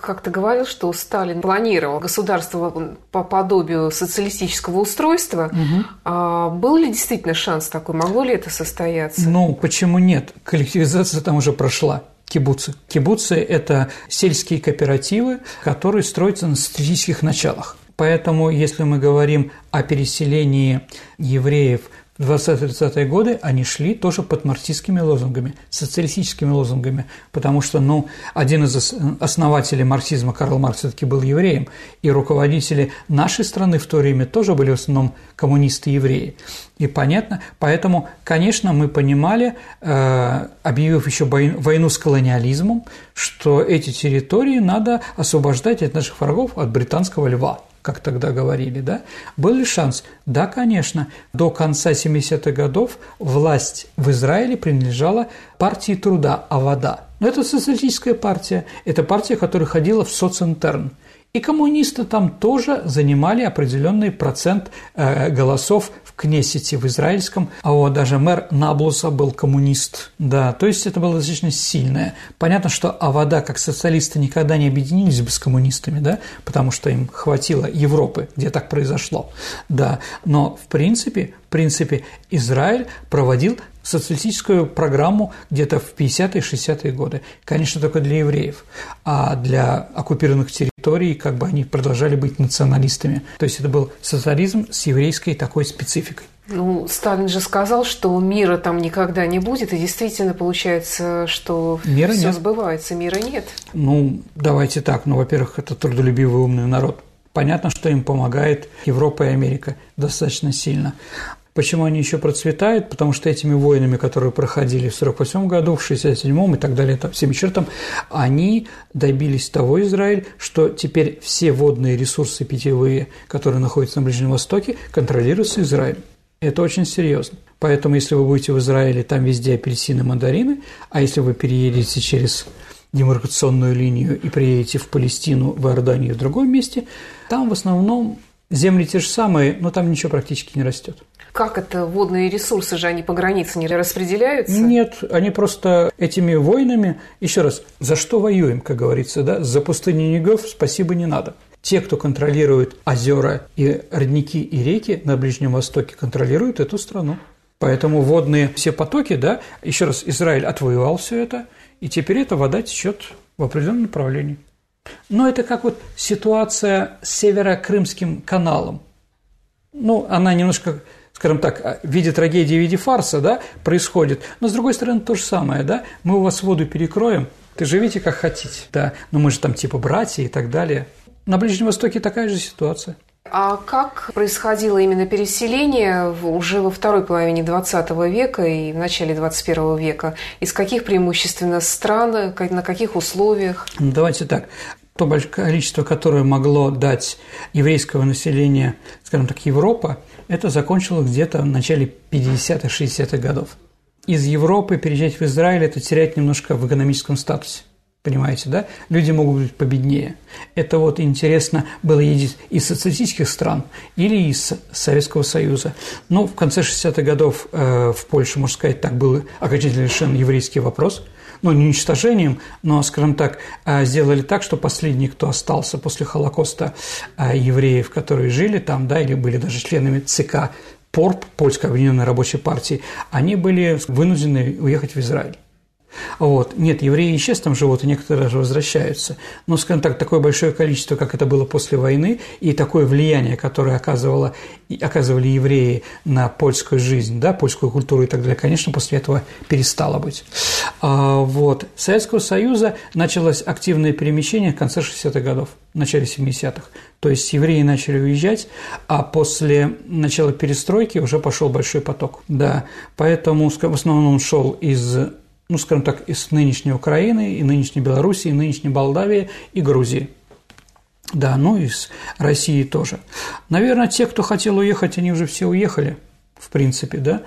Как ты говорил, что Сталин планировал государство по подобию социалистического устройства. Угу. А был ли действительно шанс такой? Могло ли это состояться? Ну, почему нет? Коллективизация там уже прошла кибуцы. Кибуцы – это сельские кооперативы, которые строятся на стратегических началах. Поэтому, если мы говорим о переселении евреев 20-30-е годы они шли тоже под марксистскими лозунгами, социалистическими лозунгами, потому что, ну, один из основателей марксизма, Карл Маркс, все-таки был евреем, и руководители нашей страны в то время тоже были в основном коммунисты-евреи. И понятно, поэтому, конечно, мы понимали, э, объявив еще войну с колониализмом, что эти территории надо освобождать от наших врагов, от британского льва – как тогда говорили, да? Был ли шанс? Да, конечно. До конца 70-х годов власть в Израиле принадлежала партии труда Авада. Но это социалистическая партия, это партия, которая ходила в социнтерн. И коммунисты там тоже занимали определенный процент э, голосов в Кнессете в израильском, а вот даже мэр Наблуса был коммунист. Да, то есть это было достаточно сильное. Понятно, что Авода как социалисты никогда не объединились бы с коммунистами, да, потому что им хватило Европы, где так произошло. Да, но в принципе, в принципе, Израиль проводил социалистическую программу где-то в 50-е, 60-е годы. Конечно, только для евреев. А для оккупированных территорий как бы они продолжали быть националистами. То есть это был социализм с еврейской такой спецификой. Ну, Сталин же сказал, что мира там никогда не будет, и действительно получается, что мира все нет. сбывается, мира нет. Ну, давайте так. Ну, во-первых, это трудолюбивый умный народ. Понятно, что им помогает Европа и Америка достаточно сильно. Почему они еще процветают? Потому что этими войнами, которые проходили в 1948 году, в 1967 и так далее, там, всем чертам, они добились того, Израиль, что теперь все водные ресурсы питьевые, которые находятся на Ближнем Востоке, контролируются Израилем. Это очень серьезно. Поэтому, если вы будете в Израиле, там везде апельсины, мандарины, а если вы переедете через демаркационную линию и приедете в Палестину, в Иорданию, в другом месте, там в основном земли те же самые, но там ничего практически не растет. Как это водные ресурсы же они по границе не распределяются? Нет, они просто этими войнами, еще раз, за что воюем, как говорится, да, за пустыню Негов спасибо не надо. Те, кто контролирует озера и родники и реки на Ближнем Востоке, контролируют эту страну. Поэтому водные все потоки, да, еще раз, Израиль отвоевал все это, и теперь эта вода течет в определенном направлении. Но это как вот ситуация с Северо-Крымским каналом. Ну, она немножко скажем так, в виде трагедии, в виде фарса, да, происходит. Но, с другой стороны, то же самое, да, мы у вас воду перекроем, ты живите как хотите, да, но мы же там типа братья и так далее. На Ближнем Востоке такая же ситуация. А как происходило именно переселение уже во второй половине XX века и в начале XXI века? Из каких преимущественно стран, на каких условиях? Ну, давайте так. То большое количество, которое могло дать еврейского населения, скажем так, Европа, это закончилось где-то в начале 50-х, 60-х годов. Из Европы переезжать в Израиль – это терять немножко в экономическом статусе. Понимаете, да? Люди могут быть победнее. Это вот интересно было из социалистических стран или из Советского Союза. Но в конце 60-х годов э, в Польше, можно сказать, так был окончательно решен еврейский вопрос – ну, не уничтожением, но, скажем так, э, сделали так, что последние, кто остался после Холокоста э, евреев, которые жили там, да, или были даже членами ЦК ПОРП, Польской объединенной рабочей партии, они были вынуждены уехать в Израиль. Вот. Нет, евреи сейчас там живут, и некоторые даже возвращаются. Но, скажем так, такое большое количество, как это было после войны, и такое влияние, которое оказывало, оказывали евреи на польскую жизнь, да, польскую культуру и так далее, конечно, после этого перестало быть. А, вот. Советского Союза началось активное перемещение в конце 60-х годов, в начале 70-х. То есть евреи начали уезжать, а после начала перестройки уже пошел большой поток. Да, поэтому в основном он шел из ну, скажем так, из нынешней Украины, и нынешней Белоруссии, и нынешней Молдавии, и Грузии. Да, ну и из России тоже. Наверное, те, кто хотел уехать, они уже все уехали, в принципе, да.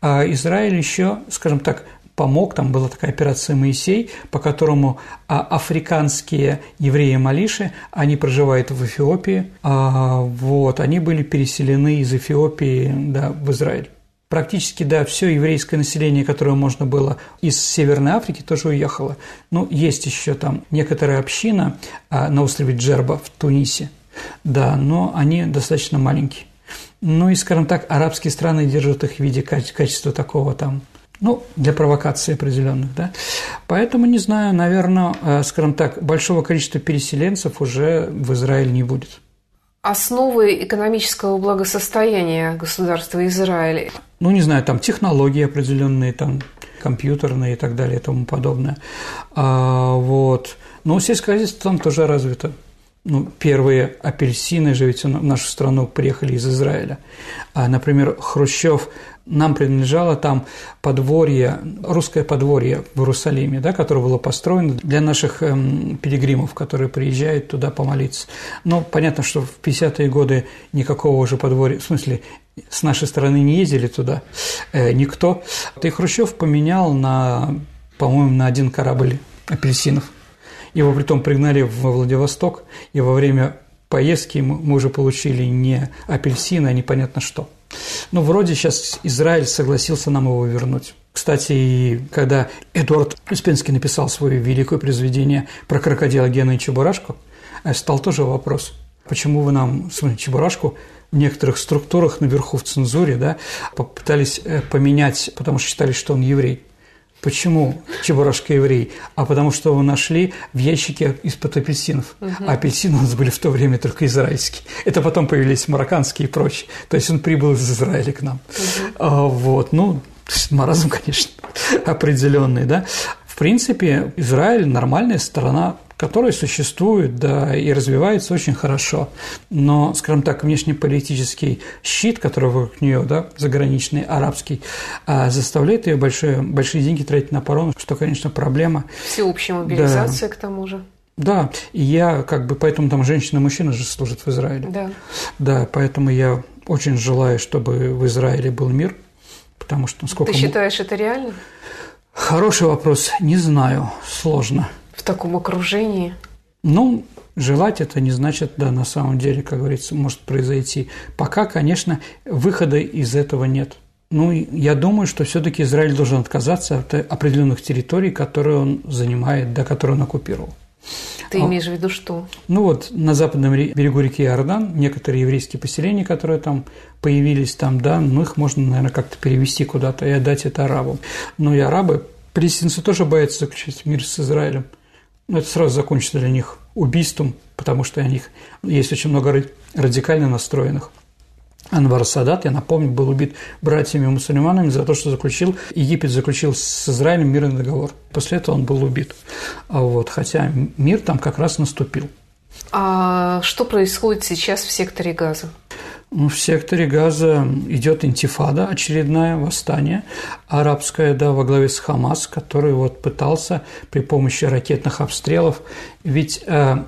А Израиль еще, скажем так, помог, там была такая операция «Моисей», по которому а, африканские евреи-малиши, они проживают в Эфиопии, а, вот, они были переселены из Эфиопии да, в Израиль. Практически, да, все еврейское население, которое можно было из Северной Африки, тоже уехало. Ну, есть еще там некоторая община а, на острове Джерба в Тунисе, да, но они достаточно маленькие. Ну и, скажем так, арабские страны держат их в виде качества такого там, ну, для провокации определенных, да. Поэтому, не знаю, наверное, а, скажем так, большого количества переселенцев уже в Израиль не будет основы экономического благосостояния государства Израиль? Ну, не знаю, там технологии определенные, там компьютерные и так далее и тому подобное. А, вот. Но сельское хозяйство там тоже развито. Ну, первые апельсины же ведь в нашу страну приехали из Израиля. А, например, Хрущев нам принадлежало там подворье, русское подворье в Иерусалиме, да, которое было построено для наших эм, пилигримов, которые приезжают туда помолиться. Но понятно, что в 50-е годы никакого уже подворья, в смысле, с нашей стороны не ездили туда э, никто. И Хрущев поменял на, по-моему, на один корабль апельсинов. Его притом пригнали во Владивосток, и во время поездки мы уже получили не апельсины, а непонятно что. Ну, вроде сейчас Израиль согласился нам его вернуть. Кстати, когда Эдуард Успенский написал свое великое произведение про крокодила Гена и Чебурашку, э, стал тоже вопрос, почему вы нам смотрите, Чебурашку в некоторых структурах наверху в цензуре да, попытались э, поменять, потому что считали, что он еврей. Почему Чебурашка еврей? А потому что его нашли в ящике из-под апельсинов. Угу. А апельсины у нас были в то время только израильские. Это потом появились марокканские и прочие. То есть он прибыл из Израиля к нам. Угу. А, вот, ну, маразм, конечно, определенный, да. В принципе, Израиль нормальная страна, которая существует, да, и развивается очень хорошо. Но, скажем так, внешнеполитический щит, который вокруг нее, да, заграничный, арабский, а, заставляет ее большие, большие деньги тратить на оборону, что, конечно, проблема. Всеобщая мобилизация, да. к тому же. Да, и я как бы, поэтому там женщина и мужчина же служат в Израиле. Да. Да, поэтому я очень желаю, чтобы в Израиле был мир, потому что сколько... Ты считаешь, это реально? Хороший вопрос, не знаю, сложно таком окружении? Ну, желать это не значит, да, на самом деле, как говорится, может произойти. Пока, конечно, выхода из этого нет. Ну, я думаю, что все-таки Израиль должен отказаться от определенных территорий, которые он занимает, да, которые он оккупировал. Ты а, имеешь в виду что? Ну вот на западном берегу реки Иордан некоторые еврейские поселения, которые там появились там, да, ну их можно, наверное, как-то перевести куда-то и отдать это арабам. Но и арабы, палестинцы тоже боятся заключить мир с Израилем. Ну, это сразу закончится для них убийством, потому что у них есть очень много радикально настроенных. Анвар Садат, я напомню, был убит братьями-мусульманами за то, что заключил, Египет заключил с Израилем мирный договор. После этого он был убит. А вот, хотя мир там как раз наступил. А что происходит сейчас в секторе Газа? Ну, в секторе Газа идет интифада, очередное восстание арабское, да, во главе с Хамас, который вот пытался при помощи ракетных обстрелов, ведь э,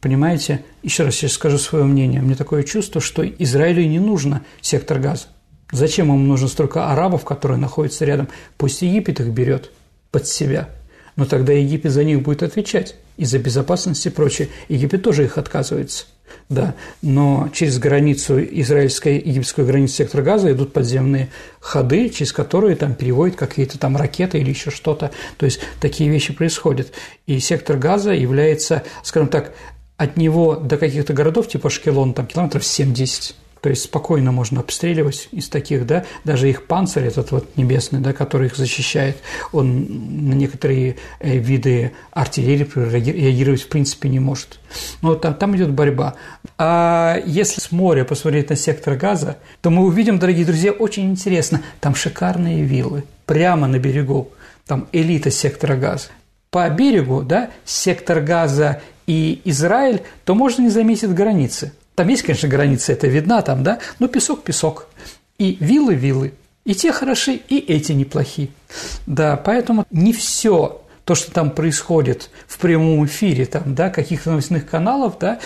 Понимаете, еще раз сейчас скажу свое мнение. Мне такое чувство, что Израилю не нужно сектор газа. Зачем ему нужно столько арабов, которые находятся рядом? Пусть Египет их берет под себя. Но тогда Египет за них будет отвечать. И за безопасность и прочее. Египет тоже их отказывается да, но через границу израильской египетскую границу сектора газа идут подземные ходы, через которые там переводят какие-то там ракеты или еще что-то, то есть такие вещи происходят. И сектор газа является, скажем так, от него до каких-то городов, типа Шкелон, там километров 70 то есть спокойно можно обстреливать из таких, да, даже их панцирь этот вот небесный, да, который их защищает, он на некоторые э, виды артиллерии реагировать в принципе не может. Но там, там идет борьба. А если с моря посмотреть на сектор газа, то мы увидим, дорогие друзья, очень интересно, там шикарные виллы прямо на берегу, там элита сектора газа. По берегу, да, сектор газа и Израиль, то можно не заметить границы – там есть, конечно, граница, это видна там, да, но песок – песок. И виллы – виллы. И те хороши, и эти неплохи. Да, поэтому не все то, что там происходит в прямом эфире, там, да, каких-то новостных каналов, да,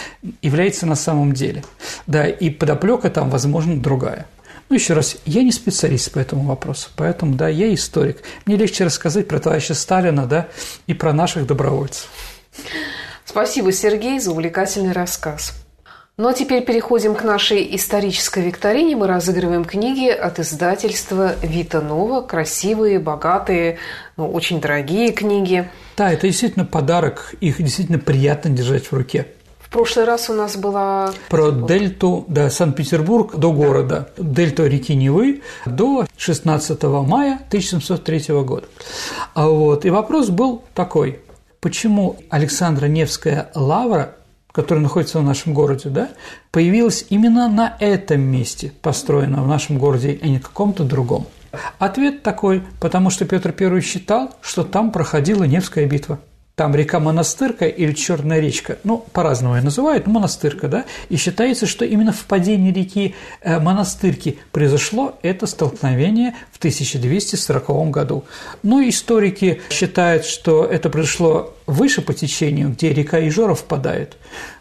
является на самом деле. Да, и подоплека там, возможно, другая. Ну, еще раз, я не специалист по этому вопросу, поэтому, да, я историк. Мне легче рассказать про товарища Сталина, да, и про наших добровольцев. Спасибо, Сергей, за увлекательный рассказ. Ну а теперь переходим к нашей исторической викторине. Мы разыгрываем книги от издательства Вита Нова. Красивые, богатые, ну, очень дорогие книги. Да, это действительно подарок. Их действительно приятно держать в руке. В прошлый раз у нас была... Про дельту, да, Санкт-Петербург до города, да. дельту реки Невы до 16 мая 1703 года. А вот, и вопрос был такой, почему Александра Невская лавра которая находится в нашем городе, да, появилась именно на этом месте, построена в нашем городе, а не каком-то другом? Ответ такой, потому что Петр I считал, что там проходила Невская битва. Там река Монастырка или Черная речка, ну, по-разному ее называют, Монастырка, да, и считается, что именно в падении реки э, Монастырки произошло это столкновение в 1240 году. Ну, историки считают, что это произошло выше по течению, где река Ижора впадает.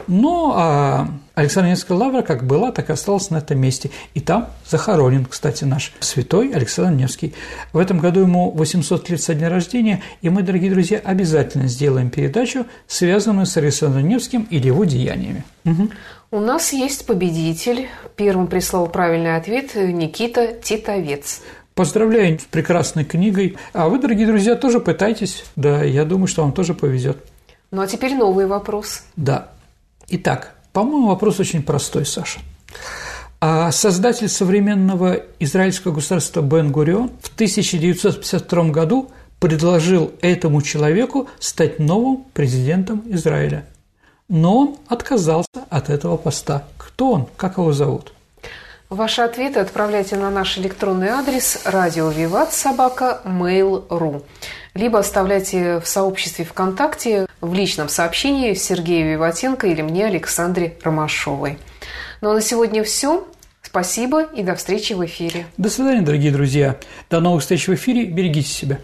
Но а Александра Невская лавра как была, так и осталась на этом месте. И там захоронен, кстати, наш святой Александр Невский. В этом году ему 800 лет со дня рождения, и мы, дорогие друзья, обязательно сделаем передачу, связанную с Александром Невским или его деяниями. Угу. У нас есть победитель. Первым прислал правильный ответ Никита Титовец. Поздравляю с прекрасной книгой. А вы, дорогие друзья, тоже пытайтесь. Да, я думаю, что вам тоже повезет. Ну а теперь новый вопрос. Да. Итак, по-моему, вопрос очень простой, Саша. А создатель современного израильского государства Бен Гурион в 1952 году предложил этому человеку стать новым президентом Израиля – но он отказался от этого поста. Кто он? Как его зовут? Ваши ответы отправляйте на наш электронный адрес радио Виват собака mail.ru либо оставляйте в сообществе ВКонтакте в личном сообщении Сергею Виватенко или мне, Александре Ромашовой. Ну а на сегодня все. Спасибо и до встречи в эфире. До свидания, дорогие друзья. До новых встреч в эфире. Берегите себя.